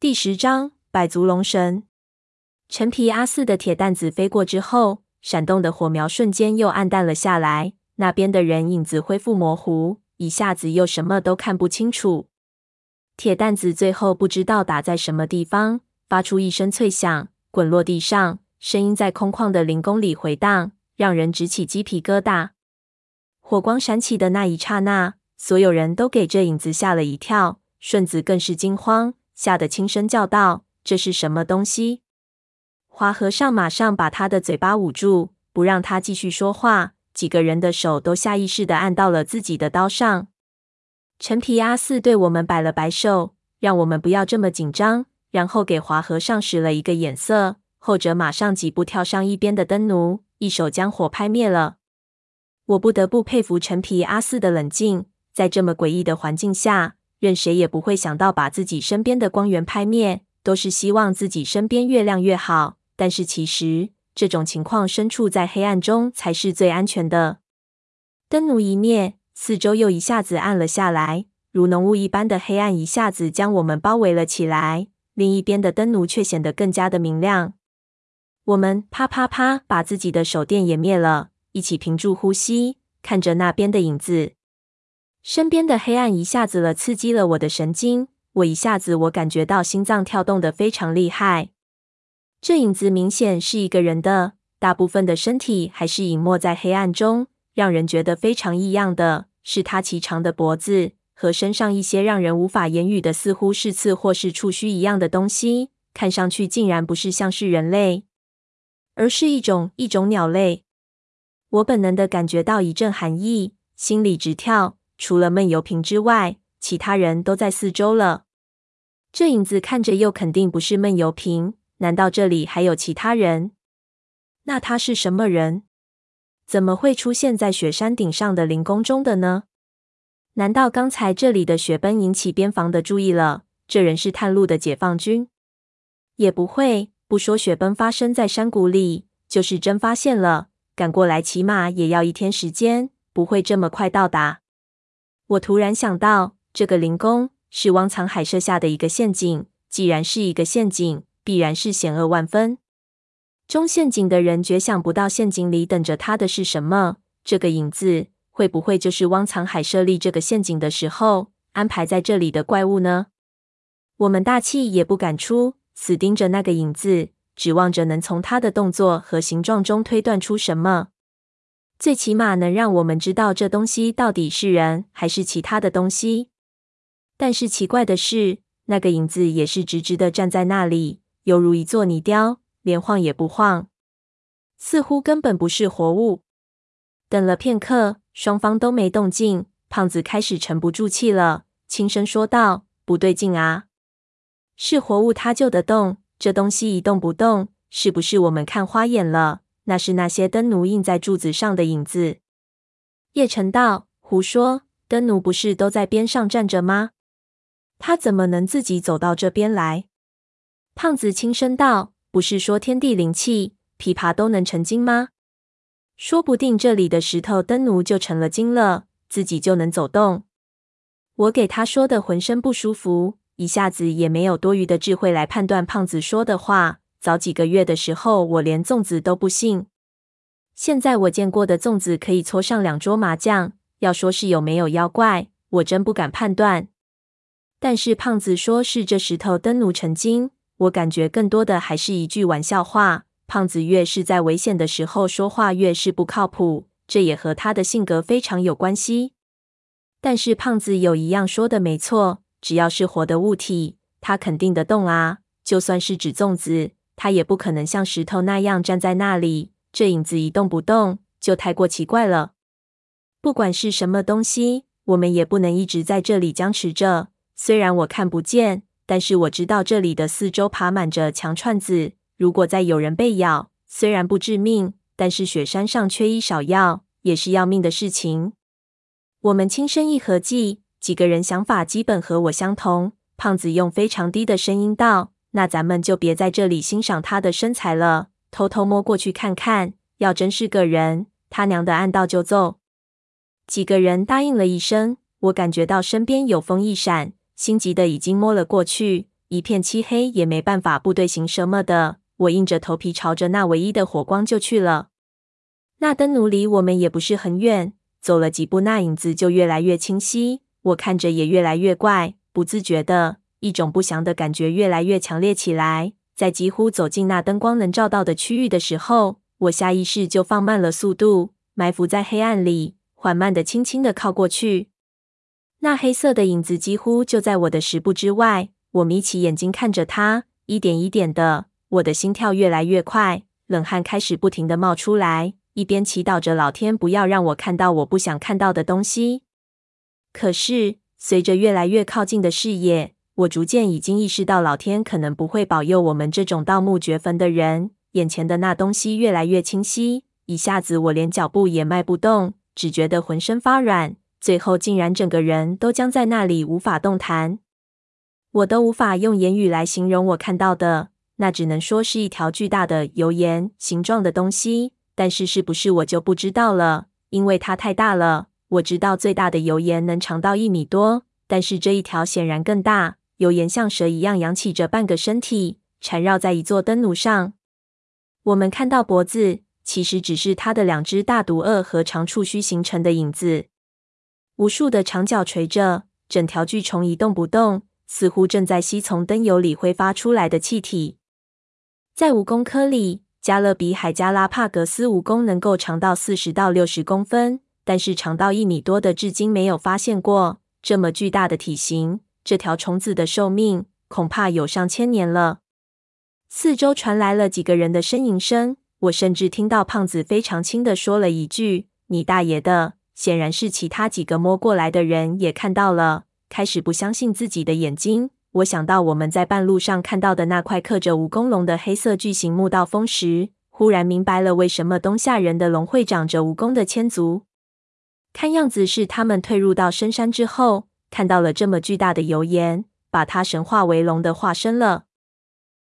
第十章百足龙神。陈皮阿四的铁蛋子飞过之后，闪动的火苗瞬间又暗淡了下来。那边的人影子恢复模糊，一下子又什么都看不清楚。铁蛋子最后不知道打在什么地方，发出一声脆响，滚落地上，声音在空旷的林宫里回荡，让人直起鸡皮疙瘩。火光闪起的那一刹那，所有人都给这影子吓了一跳，顺子更是惊慌。吓得轻声叫道：“这是什么东西？”华和尚马上把他的嘴巴捂住，不让他继续说话。几个人的手都下意识地按到了自己的刀上。陈皮阿四对我们摆了摆手，让我们不要这么紧张，然后给华和尚使了一个眼色。后者马上几步跳上一边的灯炉，一手将火拍灭了。我不得不佩服陈皮阿四的冷静，在这么诡异的环境下。任谁也不会想到把自己身边的光源拍灭，都是希望自己身边越亮越好。但是其实这种情况，身处在黑暗中才是最安全的。灯奴一灭，四周又一下子暗了下来，如浓雾一般的黑暗一下子将我们包围了起来。另一边的灯奴却显得更加的明亮。我们啪啪啪把自己的手电也灭了，一起屏住呼吸，看着那边的影子。身边的黑暗一下子了刺激了我的神经，我一下子我感觉到心脏跳动的非常厉害。这影子明显是一个人的，大部分的身体还是隐没在黑暗中，让人觉得非常异样的是他骐长的脖子和身上一些让人无法言语的似乎是刺或是触须一样的东西，看上去竟然不是像是人类，而是一种一种鸟类。我本能的感觉到一阵寒意，心里直跳。除了闷油瓶之外，其他人都在四周了。这影子看着又肯定不是闷油瓶，难道这里还有其他人？那他是什么人？怎么会出现在雪山顶上的灵宫中的呢？难道刚才这里的雪崩引起边防的注意了？这人是探路的解放军？也不会，不说雪崩发生在山谷里，就是真发现了，赶过来起码也要一天时间，不会这么快到达。我突然想到，这个灵宫是汪藏海设下的一个陷阱。既然是一个陷阱，必然是险恶万分。中陷阱的人绝想不到，陷阱里等着他的是什么。这个影子会不会就是汪藏海设立这个陷阱的时候安排在这里的怪物呢？我们大气也不敢出，死盯着那个影子，指望着能从他的动作和形状中推断出什么。最起码能让我们知道这东西到底是人还是其他的东西。但是奇怪的是，那个影子也是直直的站在那里，犹如一座泥雕，连晃也不晃，似乎根本不是活物。等了片刻，双方都没动静，胖子开始沉不住气了，轻声说道：“不对劲啊，是活物它就得动，这东西一动不动，是不是我们看花眼了？”那是那些灯奴印在柱子上的影子。叶晨道：“胡说，灯奴不是都在边上站着吗？他怎么能自己走到这边来？”胖子轻声道：“不是说天地灵气，琵琶都能成精吗？说不定这里的石头灯奴就成了精了，自己就能走动。”我给他说的浑身不舒服，一下子也没有多余的智慧来判断胖子说的话。早几个月的时候，我连粽子都不信。现在我见过的粽子可以搓上两桌麻将。要说是有没有妖怪，我真不敢判断。但是胖子说是这石头灯奴成精，我感觉更多的还是一句玩笑话。胖子越是在危险的时候说话，越是不靠谱。这也和他的性格非常有关系。但是胖子有一样说的没错，只要是活的物体，它肯定得动啊。就算是纸粽子。他也不可能像石头那样站在那里，这影子一动不动，就太过奇怪了。不管是什么东西，我们也不能一直在这里僵持着。虽然我看不见，但是我知道这里的四周爬满着强串子。如果再有人被咬，虽然不致命，但是雪山上缺医少药，也是要命的事情。我们轻声一合计，几个人想法基本和我相同。胖子用非常低的声音道。那咱们就别在这里欣赏他的身材了，偷偷摸过去看看。要真是个人，他娘的按道就揍。几个人答应了一声，我感觉到身边有风一闪，心急的已经摸了过去。一片漆黑，也没办法部队行什么的。我硬着头皮朝着那唯一的火光就去了。那灯奴离我们也不是很远，走了几步，那影子就越来越清晰。我看着也越来越怪，不自觉的一种不祥的感觉越来越强烈起来。在几乎走进那灯光能照到的区域的时候，我下意识就放慢了速度，埋伏在黑暗里，缓慢的、轻轻的靠过去。那黑色的影子几乎就在我的十步之外。我眯起眼睛看着它，一点一点的，我的心跳越来越快，冷汗开始不停的冒出来，一边祈祷着老天不要让我看到我不想看到的东西。可是，随着越来越靠近的视野，我逐渐已经意识到老天可能不会保佑我们这种盗墓掘坟的人。眼前的那东西越来越清晰，一下子我连脚步也迈不动，只觉得浑身发软，最后竟然整个人都僵在那里，无法动弹。我都无法用言语来形容我看到的，那只能说是一条巨大的油盐形状的东西。但是是不是我就不知道了，因为它太大了。我知道最大的油盐能长到一米多，但是这一条显然更大。油盐像蛇一样扬起着半个身体，缠绕在一座灯炉上。我们看到脖子，其实只是它的两只大毒颚和长触须形成的影子。无数的长角垂着，整条巨虫一动不动。似乎正在吸从灯油里挥发出来的气体。在蜈蚣科里，加勒比海加拉帕格斯蜈蚣能够长到四十到六十公分，但是长到一米多的至今没有发现过。这么巨大的体型，这条虫子的寿命恐怕有上千年了。四周传来了几个人的呻吟声，我甚至听到胖子非常轻的说了一句：“你大爷的！”显然是其他几个摸过来的人也看到了。开始不相信自己的眼睛。我想到我们在半路上看到的那块刻着蜈蚣龙的黑色巨型墓道峰时，忽然明白了为什么东夏人的龙会长着蜈蚣的千足。看样子是他们退入到深山之后，看到了这么巨大的油盐，把它神化为龙的化身了。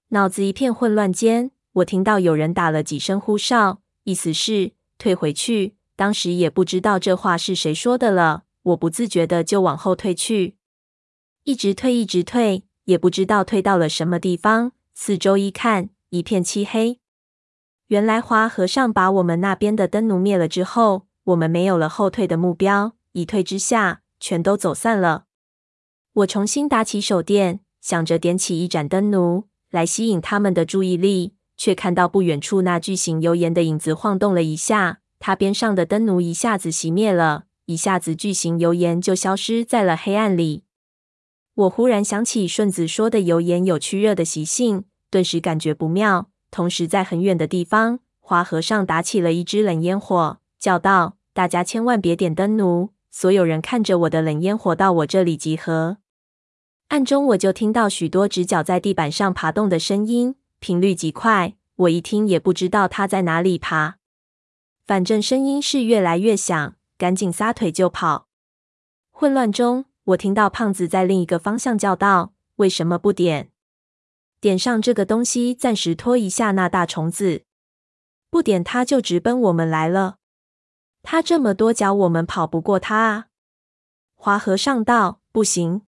脑子一片混乱间，我听到有人打了几声呼哨，意思是退回去。当时也不知道这话是谁说的了。我不自觉的就往后退去，一直退，一直退，也不知道退到了什么地方。四周一看，一片漆黑。原来华和尚把我们那边的灯奴灭了之后，我们没有了后退的目标，一退之下，全都走散了。我重新打起手电，想着点起一盏灯炉来吸引他们的注意力，却看到不远处那巨型油盐的影子晃动了一下，它边上的灯炉一下子熄灭了。一下子，巨型油盐就消失在了黑暗里。我忽然想起顺子说的油盐有驱热的习性，顿时感觉不妙。同时，在很远的地方，花和尚打起了一支冷烟火，叫道：“大家千万别点灯炉！”所有人看着我的冷烟火到我这里集合。暗中，我就听到许多直角在地板上爬动的声音，频率极快。我一听也不知道它在哪里爬，反正声音是越来越响。赶紧撒腿就跑！混乱中，我听到胖子在另一个方向叫道：“为什么不点？点上这个东西，暂时拖一下那大虫子。不点，它就直奔我们来了。他这么多脚，我们跑不过他啊！”华和尚道：“不行。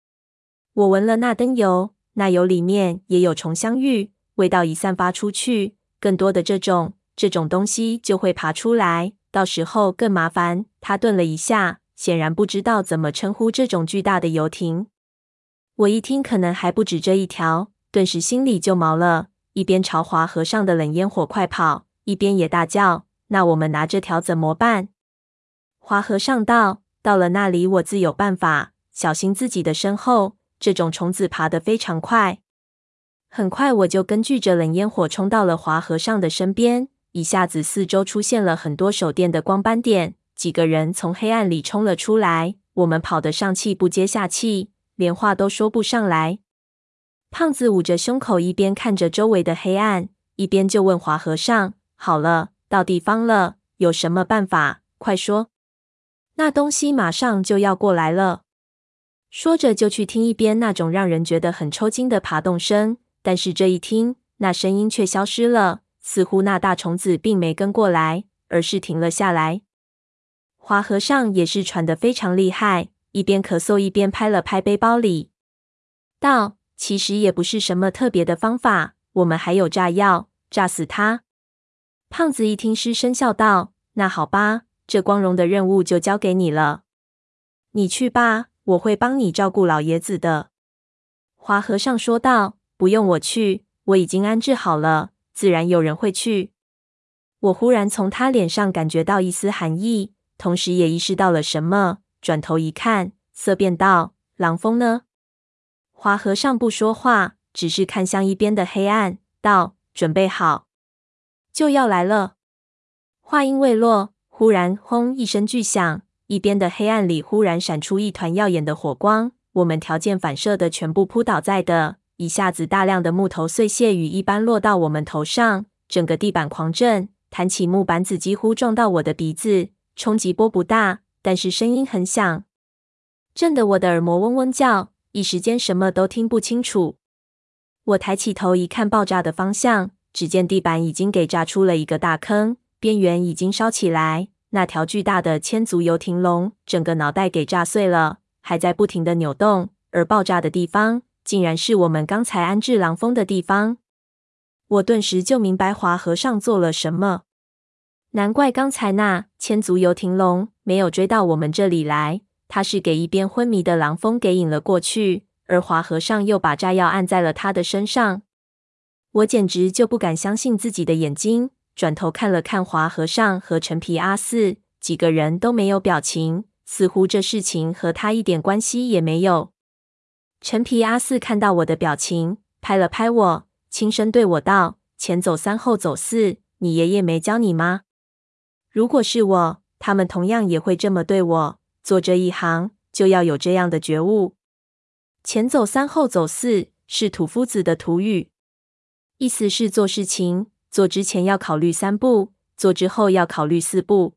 我闻了那灯油，那油里面也有虫香玉，味道一散发出去，更多的这种这种东西就会爬出来。”到时候更麻烦。他顿了一下，显然不知道怎么称呼这种巨大的游艇。我一听，可能还不止这一条，顿时心里就毛了，一边朝华和尚的冷烟火快跑，一边也大叫：“那我们拿这条怎么办？”华和尚道：“到了那里，我自有办法。小心自己的身后，这种虫子爬得非常快。”很快，我就根据着冷烟火冲到了华和尚的身边。一下子，四周出现了很多手电的光斑点，几个人从黑暗里冲了出来。我们跑得上气不接下气，连话都说不上来。胖子捂着胸口，一边看着周围的黑暗，一边就问华和尚：“好了，到地方了，有什么办法？快说！那东西马上就要过来了。”说着就去听一边那种让人觉得很抽筋的爬动声，但是这一听，那声音却消失了。似乎那大虫子并没跟过来，而是停了下来。华和尚也是喘得非常厉害，一边咳嗽一边拍了拍背包里，道：“其实也不是什么特别的方法。我们还有炸药，炸死他。胖子一听，失声笑道：“那好吧，这光荣的任务就交给你了。你去吧，我会帮你照顾老爷子的。”华和尚说道：“不用我去，我已经安置好了，自然有人会去。”我忽然从他脸上感觉到一丝寒意，同时也意识到了什么，转头一看，色变道：“狼蜂呢？”华和尚不说话，只是看向一边的黑暗，道：“准备好。”就要来了。话音未落，忽然“轰”一声巨响，一边的黑暗里忽然闪出一团耀眼的火光。我们条件反射的全部扑倒在地，一下子大量的木头碎屑雨一般落到我们头上，整个地板狂震，弹起木板子几乎撞到我的鼻子。冲击波不大，但是声音很响，震得我的耳膜嗡嗡叫，一时间什么都听不清楚。我抬起头一看，爆炸的方向。只见地板已经给炸出了一个大坑，边缘已经烧起来。那条巨大的千足游艇龙整个脑袋给炸碎了，还在不停的扭动。而爆炸的地方，竟然是我们刚才安置狼蜂的地方。我顿时就明白华和尚做了什么。难怪刚才那千足游艇龙没有追到我们这里来，他是给一边昏迷的狼蜂给引了过去，而华和尚又把炸药按在了他的身上。我简直就不敢相信自己的眼睛，转头看了看华和尚和陈皮阿四，几个人都没有表情，似乎这事情和他一点关系也没有。陈皮阿四看到我的表情，拍了拍我，轻声对我道：“前走三，后走四，你爷爷没教你吗？如果是我，他们同样也会这么对我。做这一行，就要有这样的觉悟。前走三，后走四，是土夫子的土语。”意思是做事情做之前要考虑三步，做之后要考虑四步。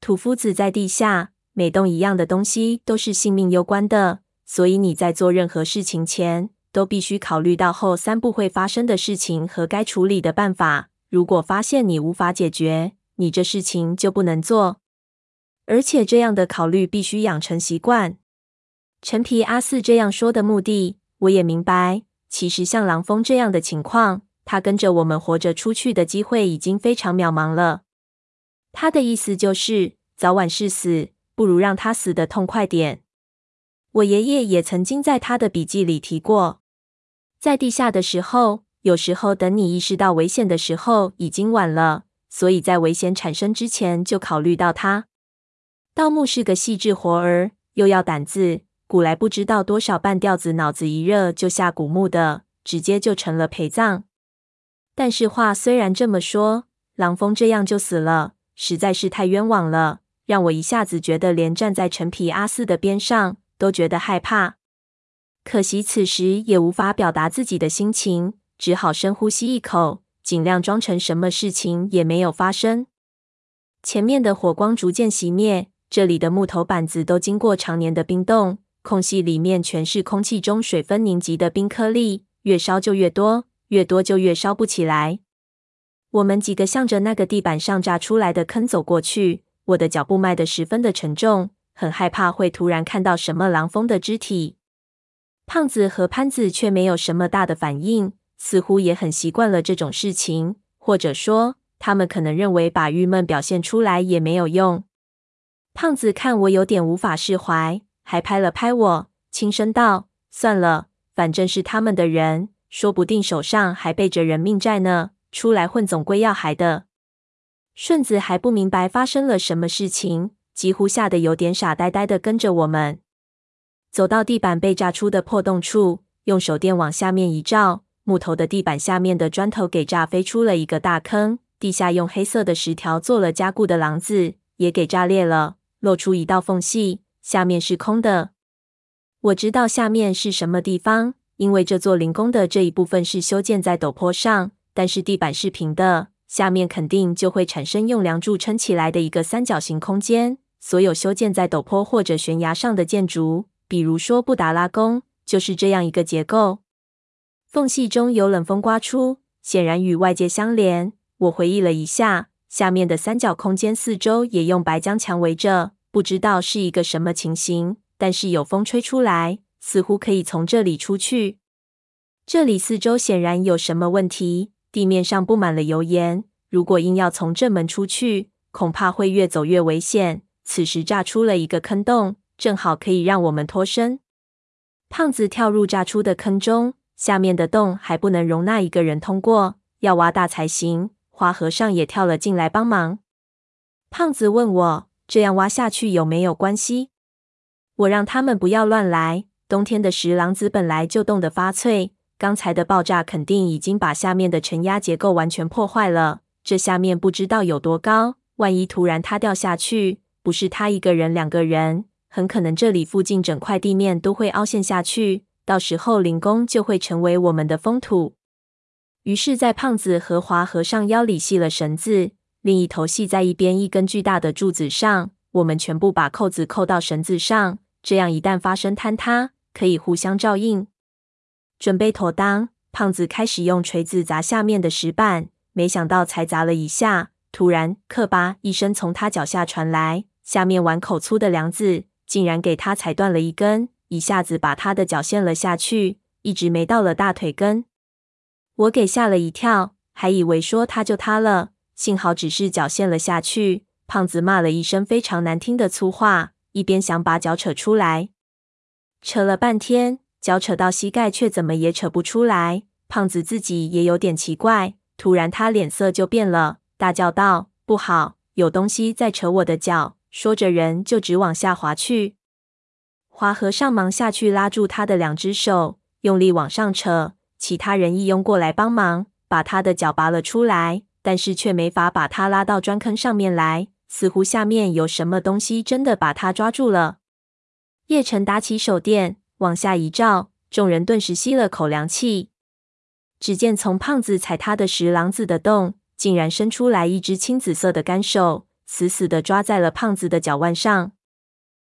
土夫子在地下，每动一样的东西都是性命攸关的，所以你在做任何事情前，都必须考虑到后三步会发生的事情和该处理的办法。如果发现你无法解决，你这事情就不能做。而且这样的考虑必须养成习惯。陈皮阿四这样说的目的，我也明白。其实像狼蜂这样的情况，他跟着我们活着出去的机会已经非常渺茫了。他的意思就是，早晚是死，不如让他死得痛快点。我爷爷也曾经在他的笔记里提过，在地下的时候，有时候等你意识到危险的时候已经晚了，所以在危险产生之前就考虑到它。盗墓是个细致活儿，又要胆子。古来不知道多少半吊子，脑子一热就下古墓的，直接就成了陪葬。但是话虽然这么说，狼峰这样就死了，实在是太冤枉了，让我一下子觉得连站在陈皮阿四的边上都觉得害怕。可惜此时也无法表达自己的心情，只好深呼吸一口，尽量装成什么事情也没有发生。前面的火光逐渐熄灭，这里的木头板子都经过常年的冰冻。空隙里面全是空气中水分凝集的冰颗粒，越烧就越多，越多就越烧不起来。我们几个向着那个地板上炸出来的坑走过去，我的脚步迈得十分的沉重，很害怕会突然看到什么狼蜂的肢体。胖子和潘子却没有什么大的反应，似乎也很习惯了这种事情，或者说，他们可能认为把郁闷表现出来也没有用。胖子看我有点无法释怀。还拍了拍我，轻声道：“算了，反正是他们的人，说不定手上还背着人命债呢。出来混总归要还的。”顺子还不明白发生了什么事情，几乎吓得有点傻呆呆的跟着我们走到地板被炸出的破洞处，用手电往下面一照，木头的地板下面的砖头给炸飞出了一个大坑，地下用黑色的石条做了加固的廊子也给炸裂了，露出一道缝隙。下面是空的，我知道下面是什么地方，因为这座灵宫的这一部分是修建在陡坡上，但是地板是平的，下面肯定就会产生用梁柱撑起来的一个三角形空间。所有修建在陡坡或者悬崖上的建筑，比如说布达拉宫，就是这样一个结构。缝隙中有冷风刮出，显然与外界相连。我回忆了一下，下面的三角空间四周也用白浆墙围着。不知道是一个什么情形，但是有风吹出来，似乎可以从这里出去。这里四周显然有什么问题，地面上布满了油盐。如果硬要从正门出去，恐怕会越走越危险。此时炸出了一个坑洞，正好可以让我们脱身。胖子跳入炸出的坑中，下面的洞还不能容纳一个人通过，要挖大才行。花和尚也跳了进来帮忙。胖子问我：“这样挖下去有没有关系？”我让他们不要乱来。冬天的石狼子本来就冻得发脆。刚才的爆炸肯定已经把下面的承压结构完全破坏了。这下面不知道有多高，万一突然塌掉下去，不是他一个人、两个人，很可能这里附近整块地面都会凹陷下去。到时候灵宫就会成为我们的封土。于是，在胖子和华和尚腰里系了绳子，另一头系在一边一根巨大的柱子上。我们全部把扣子扣到绳子上，这样一旦发生坍塌，可以互相照应。准备妥当，胖子开始用锤子砸下面的石板。没想到才砸了一下，突然“咔吧”一声从他脚下传来，下面碗口粗的梁子竟然给他踩断了一根，一下子把他的脚陷了下去，一直没到了大腿根。我给吓了一跳，还以为说他就塌了，幸好只是脚陷了下去。胖子骂了一声非常难听的粗话，一边想把脚扯出来，扯了半天。脚扯到膝盖，却怎么也扯不出来。胖子自己也有点奇怪。突然，他脸色就变了，大叫道：“不好，有东西在扯我的脚！”说着，人就直往下滑去。华和尚忙下去拉住他的两只手，用力往上扯。其他人一拥过来帮忙，把他的脚拔了出来，但是却没法把他拉到砖坑上面来。似乎下面有什么东西真的把他抓住了。叶辰打起手电。往下一照，众人顿时吸了口凉气。只见从胖子踩他的石廊子的洞，竟然伸出来一只青紫色的干手，死死地抓在了胖子的脚腕上。